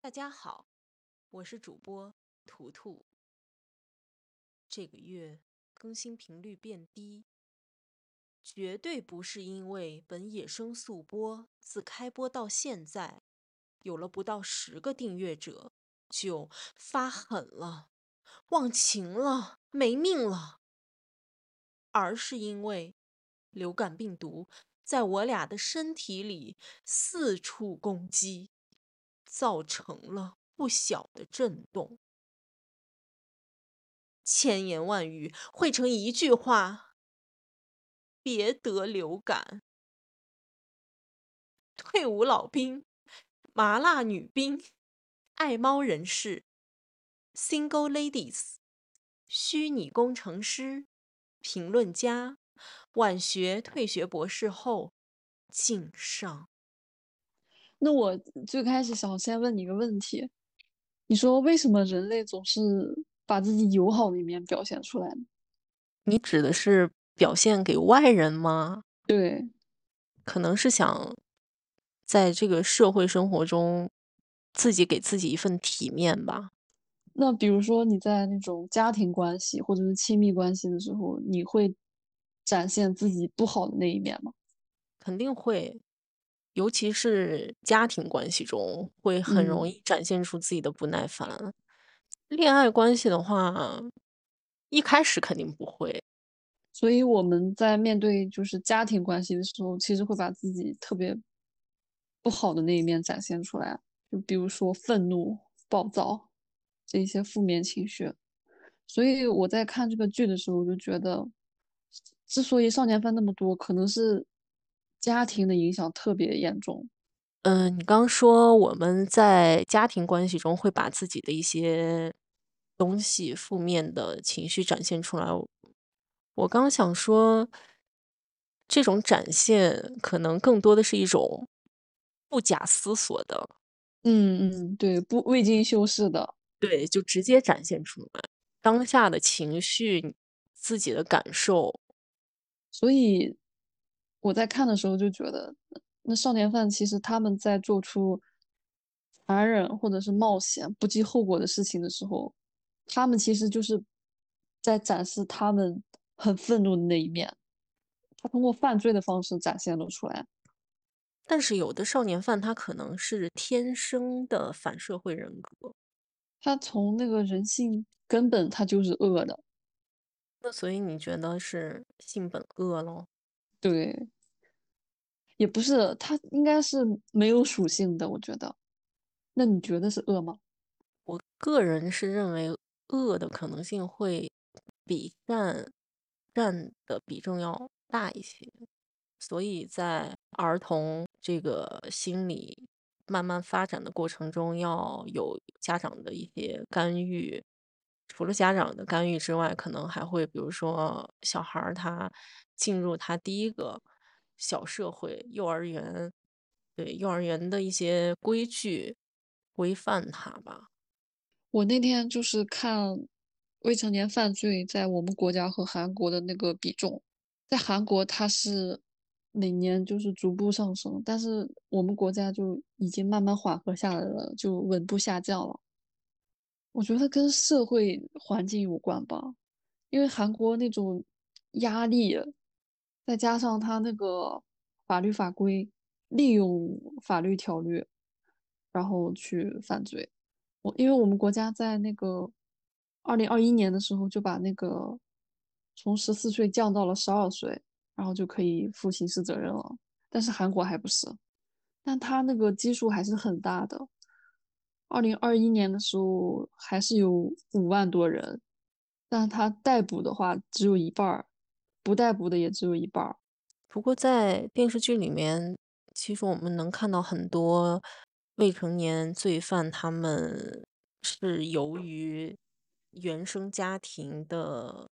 大家好，我是主播图图。这个月更新频率变低，绝对不是因为本野生速播自开播到现在有了不到十个订阅者就发狠了、忘情了、没命了，而是因为流感病毒在我俩的身体里四处攻击。造成了不小的震动，千言万语汇成一句话：别得流感。退伍老兵、麻辣女兵、爱猫人士、Single Ladies、虚拟工程师、评论家、晚学退学博士后，敬上。那我最开始想先问你一个问题，你说为什么人类总是把自己友好的一面表现出来呢？你指的是表现给外人吗？对，可能是想在这个社会生活中，自己给自己一份体面吧。那比如说你在那种家庭关系或者是亲密关系的时候，你会展现自己不好的那一面吗？肯定会。尤其是家庭关系中，会很容易展现出自己的不耐烦。恋爱关系的话，一开始肯定不会。所以我们在面对就是家庭关系的时候，其实会把自己特别不好的那一面展现出来，就比如说愤怒、暴躁这一些负面情绪。所以我在看这个剧的时候，我就觉得，之所以少年犯那么多，可能是。家庭的影响特别严重。嗯，你刚说我们在家庭关系中会把自己的一些东西、负面的情绪展现出来。我刚想说，这种展现可能更多的是一种不假思索的。嗯嗯，对，不未经修饰的，对，就直接展现出来当下的情绪、自己的感受，所以。我在看的时候就觉得，那少年犯其实他们在做出残忍或者是冒险、不计后果的事情的时候，他们其实就是在展示他们很愤怒的那一面。他通过犯罪的方式展现了出来。但是有的少年犯他可能是天生的反社会人格，他从那个人性根本他就是恶的。那所以你觉得是性本恶喽？对。也不是，它应该是没有属性的，我觉得。那你觉得是恶吗？我个人是认为恶的可能性会比善占的比重要大一些，所以在儿童这个心理慢慢发展的过程中，要有家长的一些干预。除了家长的干预之外，可能还会比如说小孩儿他进入他第一个。小社会、幼儿园，对幼儿园的一些规矩规范他吧。我那天就是看未成年犯罪在我们国家和韩国的那个比重，在韩国它是每年就是逐步上升，但是我们国家就已经慢慢缓和下来了，就稳步下降了。我觉得跟社会环境有关吧，因为韩国那种压力。再加上他那个法律法规，利用法律条律，然后去犯罪。我因为我们国家在那个二零二一年的时候就把那个从十四岁降到了十二岁，然后就可以负刑事责任了。但是韩国还不是，但他那个基数还是很大的。二零二一年的时候还是有五万多人，但他逮捕的话只有一半儿。不逮捕的也只有一半儿。不过在电视剧里面，其实我们能看到很多未成年罪犯，他们是由于原生家庭的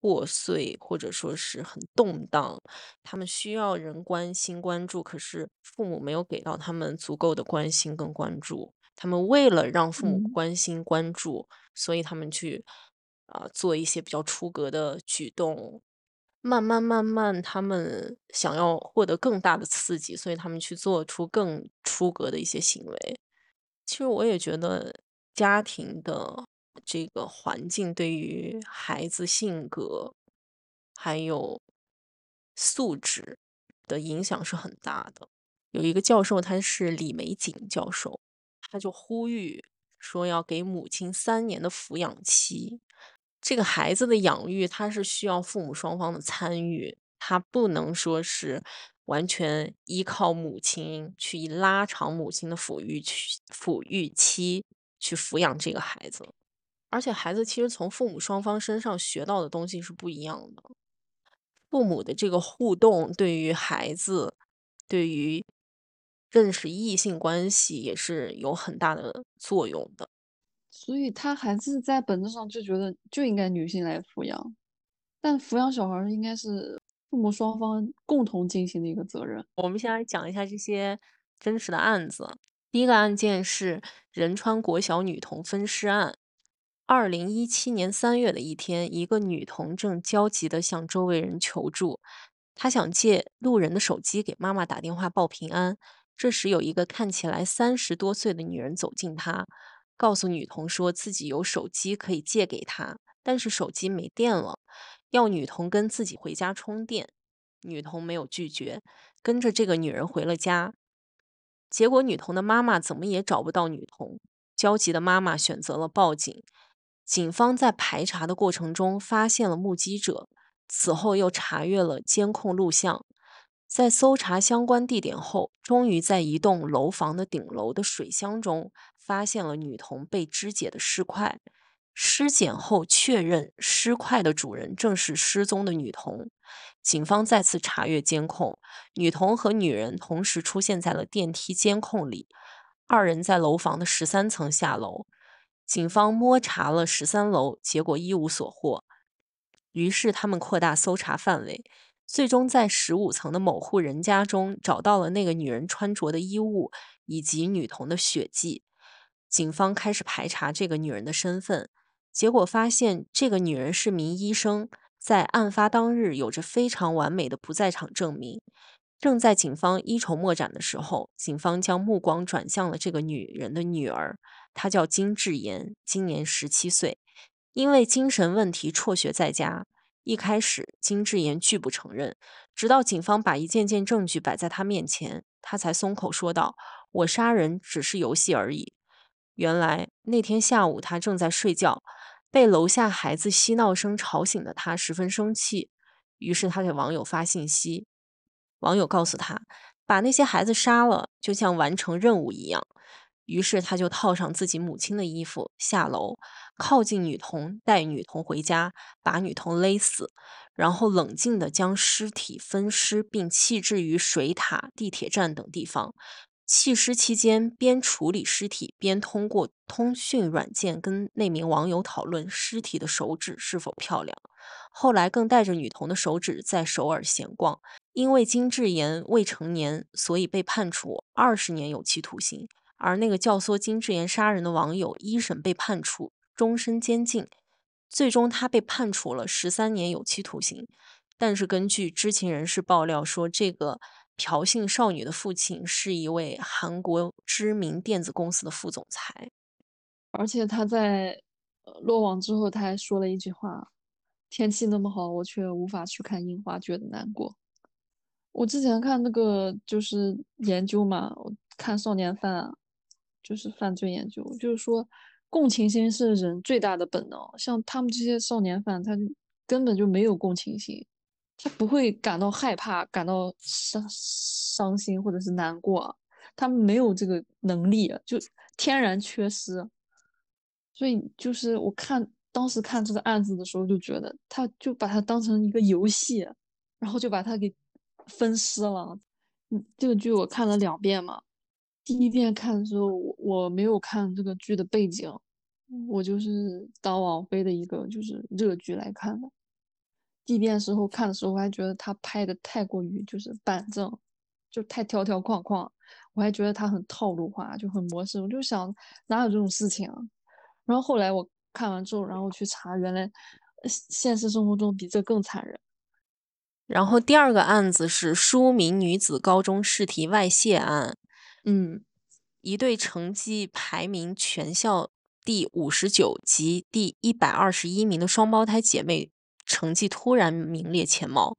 破碎，或者说是很动荡，他们需要人关心关注，可是父母没有给到他们足够的关心跟关注。他们为了让父母关心关注，所以他们去啊做一些比较出格的举动。慢慢慢慢，他们想要获得更大的刺激，所以他们去做出更出格的一些行为。其实我也觉得家庭的这个环境对于孩子性格还有素质的影响是很大的。有一个教授，他是李玫瑾教授，他就呼吁说要给母亲三年的抚养期。这个孩子的养育，他是需要父母双方的参与，他不能说是完全依靠母亲去拉长母亲的抚育去抚育期去抚养这个孩子。而且孩子其实从父母双方身上学到的东西是不一样的。父母的这个互动对于孩子，对于认识异性关系也是有很大的作用的。所以他还是在本质上就觉得就应该女性来抚养，但抚养小孩儿应该是父母双方共同进行的一个责任。我们先来讲一下这些真实的案子。第一个案件是仁川国小女童分尸案。二零一七年三月的一天，一个女童正焦急地向周围人求助，她想借路人的手机给妈妈打电话报平安。这时，有一个看起来三十多岁的女人走近她。告诉女童说自己有手机可以借给她，但是手机没电了，要女童跟自己回家充电。女童没有拒绝，跟着这个女人回了家。结果女童的妈妈怎么也找不到女童，焦急的妈妈选择了报警。警方在排查的过程中发现了目击者，此后又查阅了监控录像。在搜查相关地点后，终于在一栋楼房的顶楼的水箱中发现了女童被肢解的尸块。尸检后确认，尸块的主人正是失踪的女童。警方再次查阅监控，女童和女人同时出现在了电梯监控里，二人在楼房的十三层下楼。警方摸查了十三楼，结果一无所获。于是他们扩大搜查范围。最终在十五层的某户人家中找到了那个女人穿着的衣物以及女童的血迹。警方开始排查这个女人的身份，结果发现这个女人是名医生，在案发当日有着非常完美的不在场证明。正在警方一筹莫展的时候，警方将目光转向了这个女人的女儿，她叫金智妍，今年十七岁，因为精神问题辍学在家。一开始，金智妍拒不承认，直到警方把一件件证据摆在他面前，他才松口说道：“我杀人只是游戏而已。”原来那天下午，他正在睡觉，被楼下孩子嬉闹声吵醒的他十分生气，于是他给网友发信息，网友告诉他，把那些孩子杀了，就像完成任务一样。于是他就套上自己母亲的衣服下楼，靠近女童，带女童回家，把女童勒死，然后冷静地将尸体分尸，并弃置于水塔、地铁站等地方。弃尸期间，边处理尸体，边通过通讯软件跟那名网友讨论尸体的手指是否漂亮。后来更带着女童的手指在首尔闲逛。因为金智妍未成年，所以被判处二十年有期徒刑。而那个教唆金智妍杀人的网友，一审被判处终身监禁，最终他被判处了十三年有期徒刑。但是根据知情人士爆料说，这个朴姓少女的父亲是一位韩国知名电子公司的副总裁，而且他在落网之后，他还说了一句话：“天气那么好，我却无法去看樱花，觉得难过。”我之前看那个就是研究嘛，我看少年犯。就是犯罪研究，就是说，共情心是人最大的本能。像他们这些少年犯，他根本就没有共情心，他不会感到害怕、感到伤伤心或者是难过，他们没有这个能力，就天然缺失。所以，就是我看当时看这个案子的时候，就觉得他就把它当成一个游戏，然后就把它给分尸了。嗯，这个剧我看了两遍嘛。第一遍看的时候，我我没有看这个剧的背景，我就是当网飞的一个就是热剧来看的。第一遍时候看的时候，我还觉得他拍的太过于就是板正，就太条条框框，我还觉得他很套路化，就很模式。我就想哪有这种事情啊？然后后来我看完之后，然后去查，原来现实生活中比这更残忍。然后第二个案子是书名女子高中试题外泄案。嗯，一对成绩排名全校第五十九及第一百二十一名的双胞胎姐妹成绩突然名列前茅。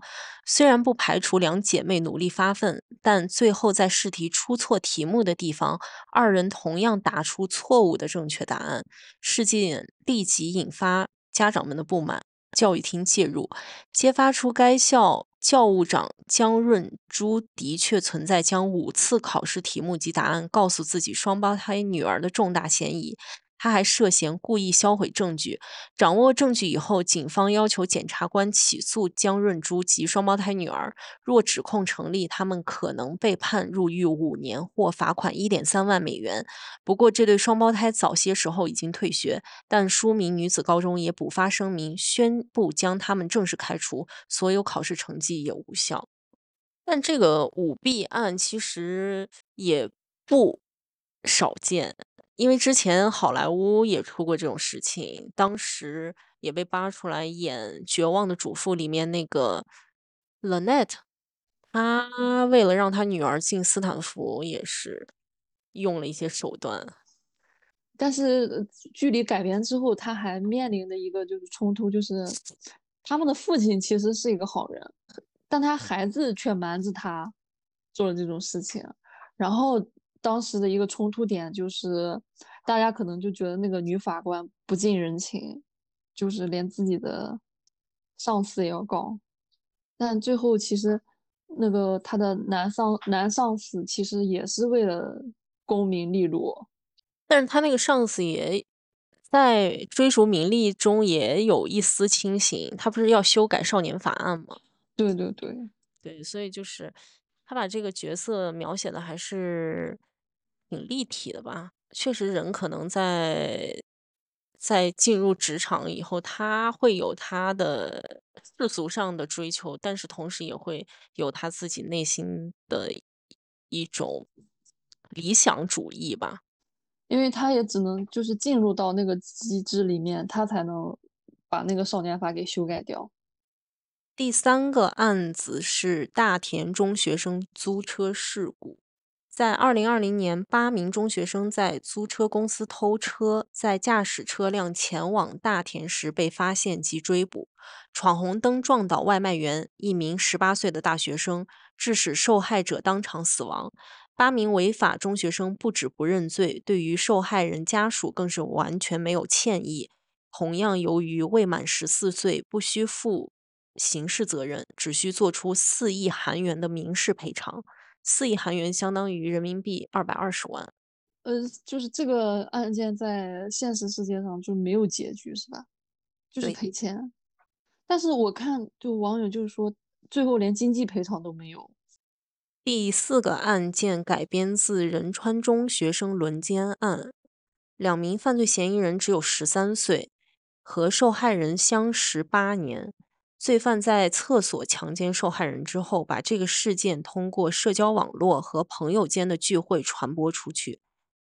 虽然不排除两姐妹努力发奋，但最后在试题出错题目的地方，二人同样答出错误的正确答案，事件立即引发家长们的不满。教育厅介入，揭发出该校教务长江润珠的确存在将五次考试题目及答案告诉自己双胞胎女儿的重大嫌疑。他还涉嫌故意销毁证据。掌握证据以后，警方要求检察官起诉姜润珠及双胞胎女儿。若指控成立，他们可能被判入狱五年或罚款一点三万美元。不过，这对双胞胎早些时候已经退学，但书名女子高中也补发声明，宣布将他们正式开除，所有考试成绩也无效。但这个舞弊案其实也不少见。因为之前好莱坞也出过这种事情，当时也被扒出来演《绝望的主妇》里面那个 Lynette，她为了让她女儿进斯坦福，也是用了一些手段。但是距离改编之后，他还面临的一个就是冲突，就是他们的父亲其实是一个好人，但他孩子却瞒着他做了这种事情，然后。当时的一个冲突点就是，大家可能就觉得那个女法官不近人情，就是连自己的上司也要告。但最后其实，那个他的男上男上司其实也是为了功名利禄，但是他那个上司也在追逐名利中也有一丝清醒。他不是要修改少年法案吗？对对对对，所以就是他把这个角色描写的还是。挺立体的吧？确实，人可能在在进入职场以后，他会有他的世俗上的追求，但是同时也会有他自己内心的一种理想主义吧。因为他也只能就是进入到那个机制里面，他才能把那个少年法给修改掉。第三个案子是大田中学生租车事故。在二零二零年，八名中学生在租车公司偷车，在驾驶车辆前往大田时被发现及追捕，闯红灯撞倒外卖员，一名十八岁的大学生，致使受害者当场死亡。八名违法中学生不止不认罪，对于受害人家属更是完全没有歉意。同样，由于未满十四岁，不需负刑事责任，只需做出四亿韩元的民事赔偿。四亿韩元相当于人民币二百二十万。呃，就是这个案件在现实世界上就没有结局，是吧？就是赔钱。但是我看就网友就是说，最后连经济赔偿都没有。第四个案件改编自仁川中学生轮奸案，两名犯罪嫌疑人只有十三岁，和受害人相识八年。罪犯在厕所强奸受害人之后，把这个事件通过社交网络和朋友间的聚会传播出去。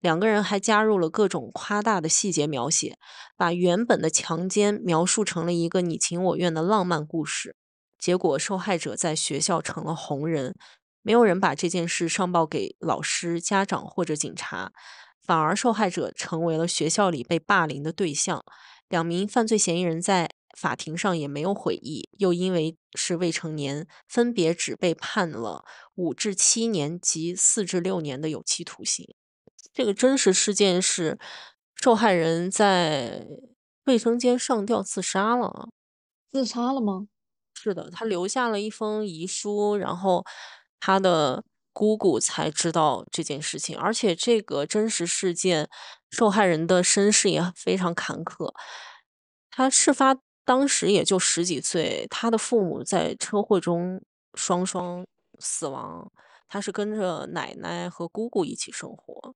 两个人还加入了各种夸大的细节描写，把原本的强奸描述成了一个你情我愿的浪漫故事。结果，受害者在学校成了红人，没有人把这件事上报给老师、家长或者警察，反而受害者成为了学校里被霸凌的对象。两名犯罪嫌疑人在。法庭上也没有悔意，又因为是未成年，分别只被判了五至七年及四至六年的有期徒刑。这个真实事件是受害人在卫生间上吊自杀了。自杀了吗？是的，他留下了一封遗书，然后他的姑姑才知道这件事情。而且这个真实事件，受害人的身世也非常坎坷。他事发。当时也就十几岁，他的父母在车祸中双双死亡，他是跟着奶奶和姑姑一起生活。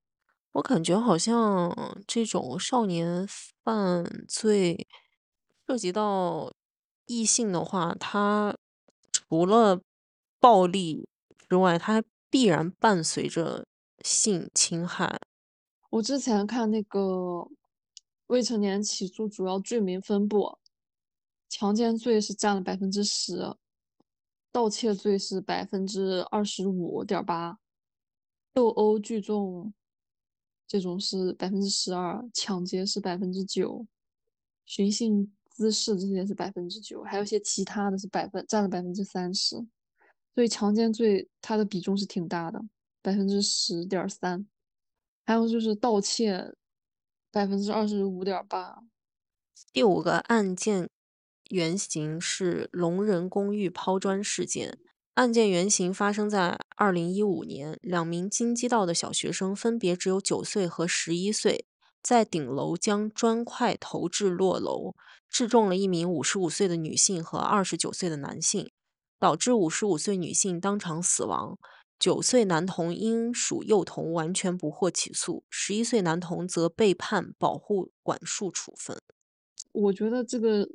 我感觉好像这种少年犯罪涉及到异性的话，他除了暴力之外，他必然伴随着性侵害。我之前看那个未成年起诉主要罪名分布。强奸罪是占了百分之十，盗窃罪是百分之二十五点八，斗殴聚众这种是百分之十二，抢劫是百分之九，寻衅滋事这些是百分之九，还有一些其他的是百分占了百分之三十，所以强奸罪它的比重是挺大的，百分之十点三，还有就是盗窃，百分之二十五点八。第五个案件原型是龙人公寓抛砖事件。案件原型发生在二零一五年，两名京畿道的小学生分别只有九岁和十一岁，在顶楼将砖块投掷落楼，致中了一名五十五岁的女性和二十九岁的男性，导致五十五岁女性当场死亡。九岁男童因属幼童，完全不获起诉；十一岁男童则被判保护管束处分。我觉得这个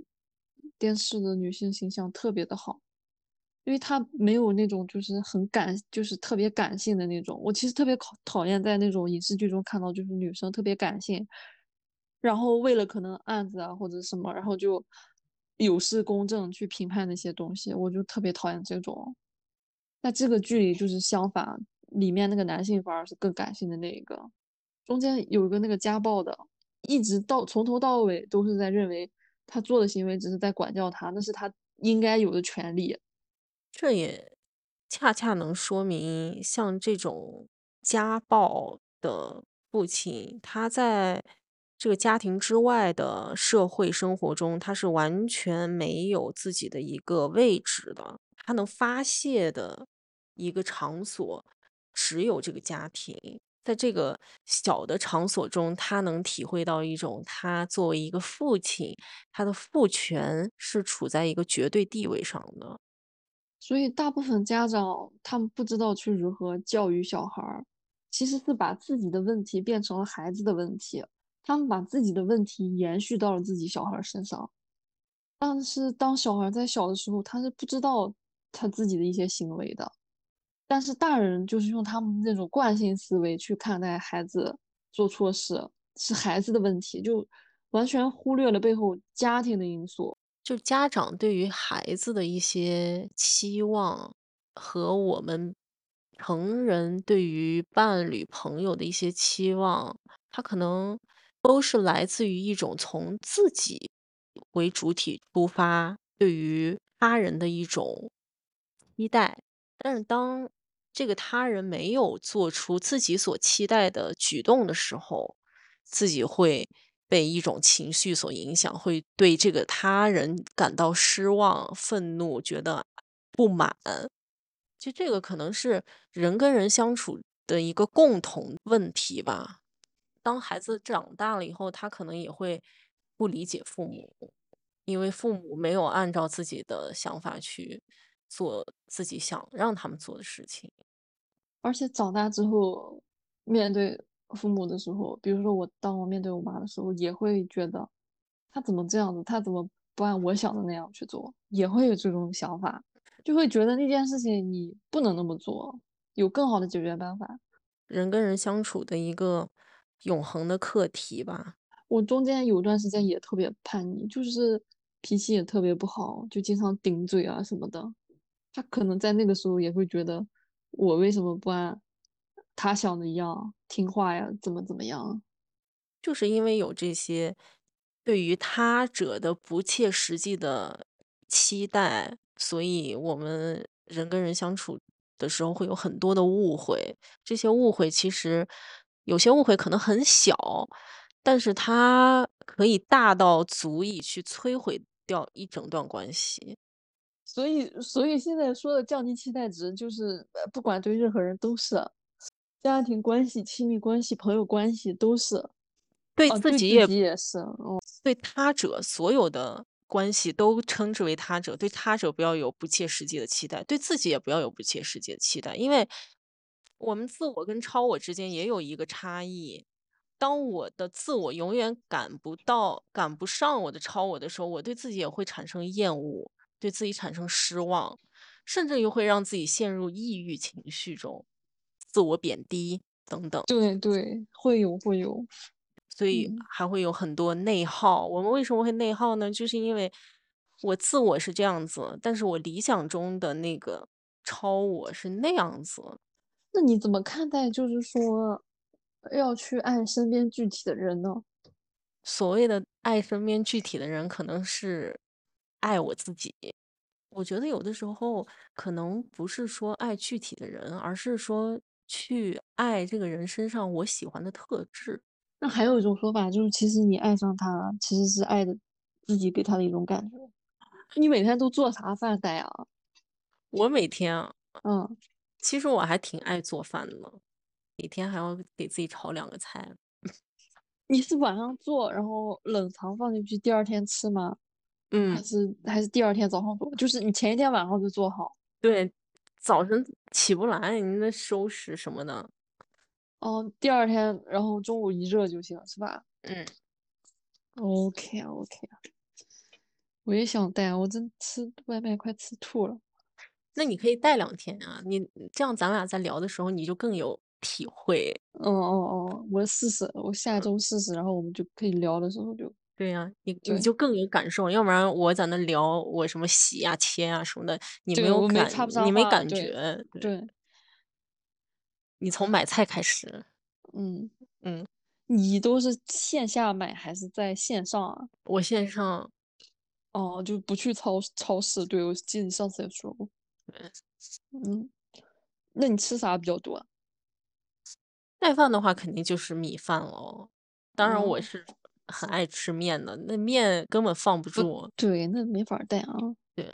电视的女性形象特别的好。因为她没有那种就是很感，就是特别感性的那种。我其实特别讨讨厌在那种影视剧中看到，就是女生特别感性，然后为了可能案子啊或者什么，然后就有失公正去评判那些东西，我就特别讨厌这种。那这个剧里就是相反，里面那个男性反而是更感性的那一个。中间有一个那个家暴的，一直到从头到尾都是在认为他做的行为只是在管教他，那是他应该有的权利。这也恰恰能说明，像这种家暴的父亲，他在这个家庭之外的社会生活中，他是完全没有自己的一个位置的。他能发泄的一个场所只有这个家庭，在这个小的场所中，他能体会到一种他作为一个父亲，他的父权是处在一个绝对地位上的。所以，大部分家长他们不知道去如何教育小孩儿，其实是把自己的问题变成了孩子的问题，他们把自己的问题延续到了自己小孩身上。但是，当小孩在小的时候，他是不知道他自己的一些行为的。但是，大人就是用他们那种惯性思维去看待孩子做错事是孩子的问题，就完全忽略了背后家庭的因素。就家长对于孩子的一些期望，和我们成人对于伴侣、朋友的一些期望，他可能都是来自于一种从自己为主体出发，对于他人的一种期待。但是当这个他人没有做出自己所期待的举动的时候，自己会。被一种情绪所影响，会对这个他人感到失望、愤怒，觉得不满。就这个可能是人跟人相处的一个共同问题吧。当孩子长大了以后，他可能也会不理解父母，因为父母没有按照自己的想法去做自己想让他们做的事情。而且长大之后，面对。父母的时候，比如说我当我面对我妈的时候，也会觉得她怎么这样子，她怎么不按我想的那样去做，也会有这种想法，就会觉得那件事情你不能那么做，有更好的解决办法。人跟人相处的一个永恒的课题吧。我中间有段时间也特别叛逆，就是脾气也特别不好，就经常顶嘴啊什么的。他可能在那个时候也会觉得我为什么不按。他想的一样听话呀，怎么怎么样？就是因为有这些对于他者的不切实际的期待，所以我们人跟人相处的时候会有很多的误会。这些误会其实有些误会可能很小，但是它可以大到足以去摧毁掉一整段关系。所以，所以现在说的降低期待值，就是不管对任何人都是。家庭关系、亲密关系、朋友关系都是，对自己也也是，嗯，对他者所有的关系都称之为他者，对他者不要有不切实际的期待，对自己也不要有不切实际的期待，因为我们自我跟超我之间也有一个差异。当我的自我永远赶不到、赶不上我的超我的时候，我对自己也会产生厌恶，对自己产生失望，甚至又会让自己陷入抑郁情绪中。自我贬低等等，对对，会有会有，所以还会有很多内耗。我们为什么会内耗呢？就是因为我自我是这样子，但是我理想中的那个超我是那样子。那你怎么看待？就是说，要去爱身边具体的人呢？所谓的爱身边具体的人，可能是爱我自己。我觉得有的时候可能不是说爱具体的人，而是说去爱这个人身上我喜欢的特质。那还有一种说法就是，其实你爱上他，其实是爱的自己给他的一种感觉。你每天都做啥饭菜啊？我每天啊，嗯，其实我还挺爱做饭的，每天还要给自己炒两个菜。你是晚上做，然后冷藏放进去，第二天吃吗？嗯，还是还是第二天早上做？就是你前一天晚上就做好。对，早晨起不来，你那收拾什么的。哦，第二天，然后中午一热就行，是吧？嗯。OK 啊，OK 啊。我也想带，我真吃外卖快吃吐了。那你可以带两天啊，你这样咱俩在聊的时候，你就更有体会。哦哦哦，我试试，我下周试试，然后我们就可以聊的时候就。对呀，你你就更有感受，要不然我在那聊我什么洗呀、切呀什么的，你没有感，你没感觉。对。你从买菜开始。嗯嗯。你都是线下买还是在线上啊？我线上。哦，就不去超超市。对，我记得你上次也说过。嗯。那你吃啥比较多？带饭的话，肯定就是米饭喽。当然，我是。很爱吃面的，那面根本放不住。对，那没法带啊。对。